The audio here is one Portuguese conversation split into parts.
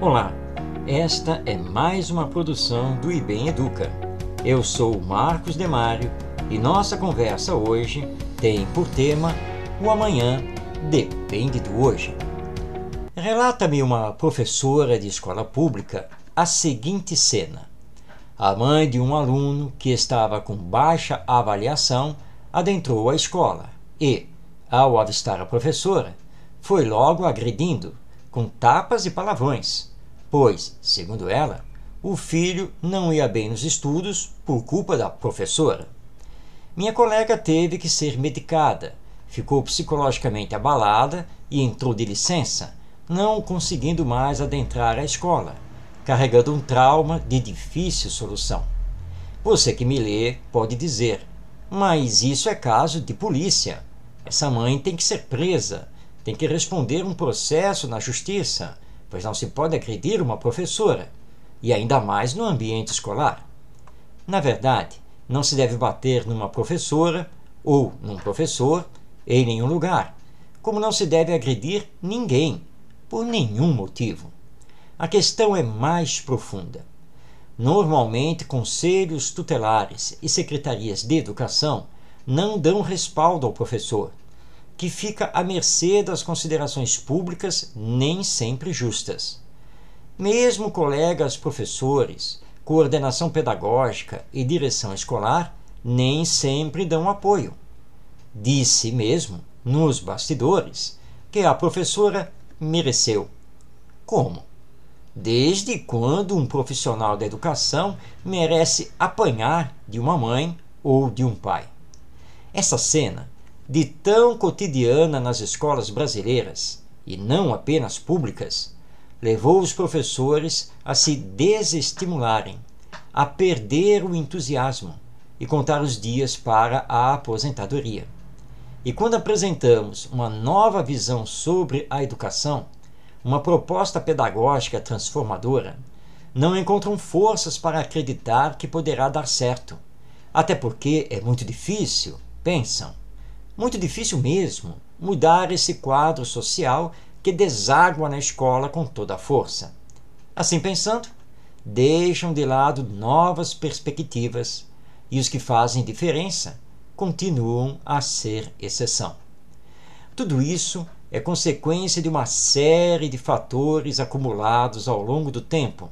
Olá, esta é mais uma produção do IBEM Educa. Eu sou Marcos Demário e nossa conversa hoje tem por tema O amanhã depende do hoje. Relata-me uma professora de escola pública a seguinte cena. A mãe de um aluno que estava com baixa avaliação adentrou a escola e, ao avistar a professora, foi logo agredindo, com tapas e palavrões, pois, segundo ela, o filho não ia bem nos estudos por culpa da professora. Minha colega teve que ser medicada, ficou psicologicamente abalada e entrou de licença, não conseguindo mais adentrar a escola, carregando um trauma de difícil solução. Você que me lê pode dizer: mas isso é caso de polícia. Essa mãe tem que ser presa, tem que responder um processo na justiça, pois não se pode agredir uma professora, e ainda mais no ambiente escolar. Na verdade, não se deve bater numa professora ou num professor em nenhum lugar, como não se deve agredir ninguém, por nenhum motivo. A questão é mais profunda. Normalmente, conselhos tutelares e secretarias de educação não dão respaldo ao professor, que fica à mercê das considerações públicas nem sempre justas. Mesmo colegas professores, coordenação pedagógica e direção escolar nem sempre dão apoio. Disse mesmo, nos bastidores, que a professora mereceu. Como? Desde quando um profissional da educação merece apanhar de uma mãe ou de um pai? Essa cena, de tão cotidiana nas escolas brasileiras, e não apenas públicas, levou os professores a se desestimularem, a perder o entusiasmo e contar os dias para a aposentadoria. E quando apresentamos uma nova visão sobre a educação, uma proposta pedagógica transformadora, não encontram forças para acreditar que poderá dar certo. Até porque é muito difícil, pensam, muito difícil mesmo, mudar esse quadro social que deságua na escola com toda a força. Assim pensando, deixam de lado novas perspectivas e os que fazem diferença continuam a ser exceção. Tudo isso é consequência de uma série de fatores acumulados ao longo do tempo,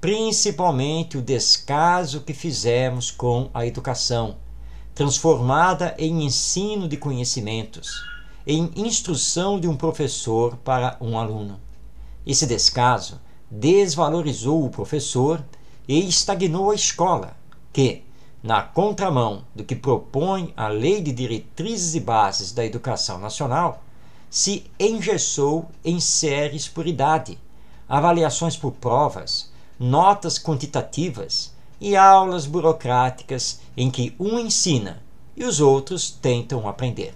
principalmente o descaso que fizemos com a educação, transformada em ensino de conhecimentos, em instrução de um professor para um aluno. Esse descaso desvalorizou o professor e estagnou a escola, que, na contramão do que propõe a Lei de Diretrizes e Bases da Educação Nacional, se engessou em séries por idade, avaliações por provas, notas quantitativas e aulas burocráticas em que um ensina e os outros tentam aprender.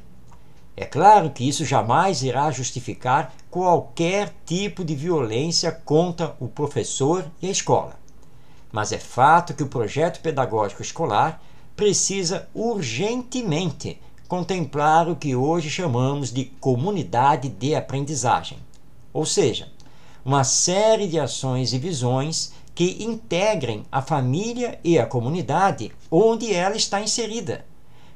É claro que isso jamais irá justificar qualquer tipo de violência contra o professor e a escola mas é fato que o projeto pedagógico escolar precisa urgentemente contemplar o que hoje chamamos de comunidade de aprendizagem, ou seja, uma série de ações e visões que integrem a família e a comunidade onde ela está inserida,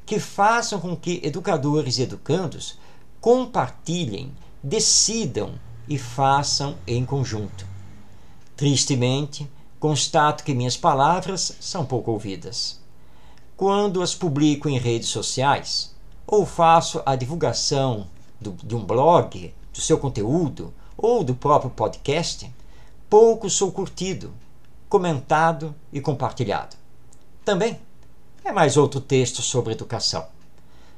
que façam com que educadores e educandos compartilhem, decidam e façam em conjunto. Tristemente, constato que minhas palavras são pouco ouvidas. Quando as publico em redes sociais, ou faço a divulgação do, de um blog, do seu conteúdo, ou do próprio podcast, pouco sou curtido, comentado e compartilhado. Também é mais outro texto sobre educação.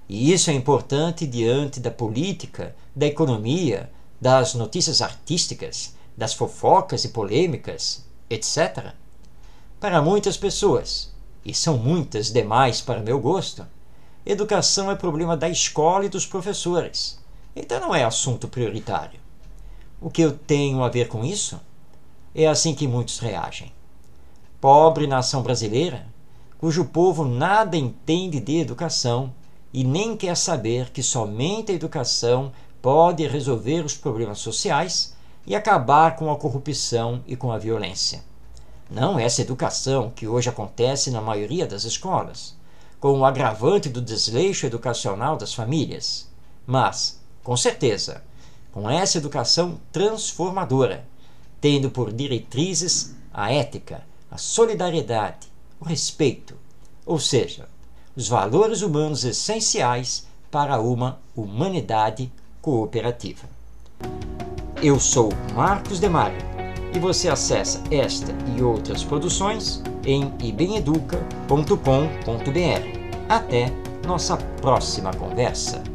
E isso é importante diante da política, da economia, das notícias artísticas, das fofocas e polêmicas, etc. Para muitas pessoas, e são muitas demais para meu gosto, educação é problema da escola e dos professores, então não é assunto prioritário. O que eu tenho a ver com isso? É assim que muitos reagem. Pobre nação brasileira, cujo povo nada entende de educação e nem quer saber que somente a educação pode resolver os problemas sociais e acabar com a corrupção e com a violência. Não essa educação que hoje acontece na maioria das escolas, com o agravante do desleixo educacional das famílias, mas, com certeza, com essa educação transformadora, tendo por diretrizes a ética, a solidariedade, o respeito, ou seja, os valores humanos essenciais para uma humanidade cooperativa. Eu sou Marcos Demário e você acessa esta e outras produções em ibemeduca.com.br. Até nossa próxima conversa.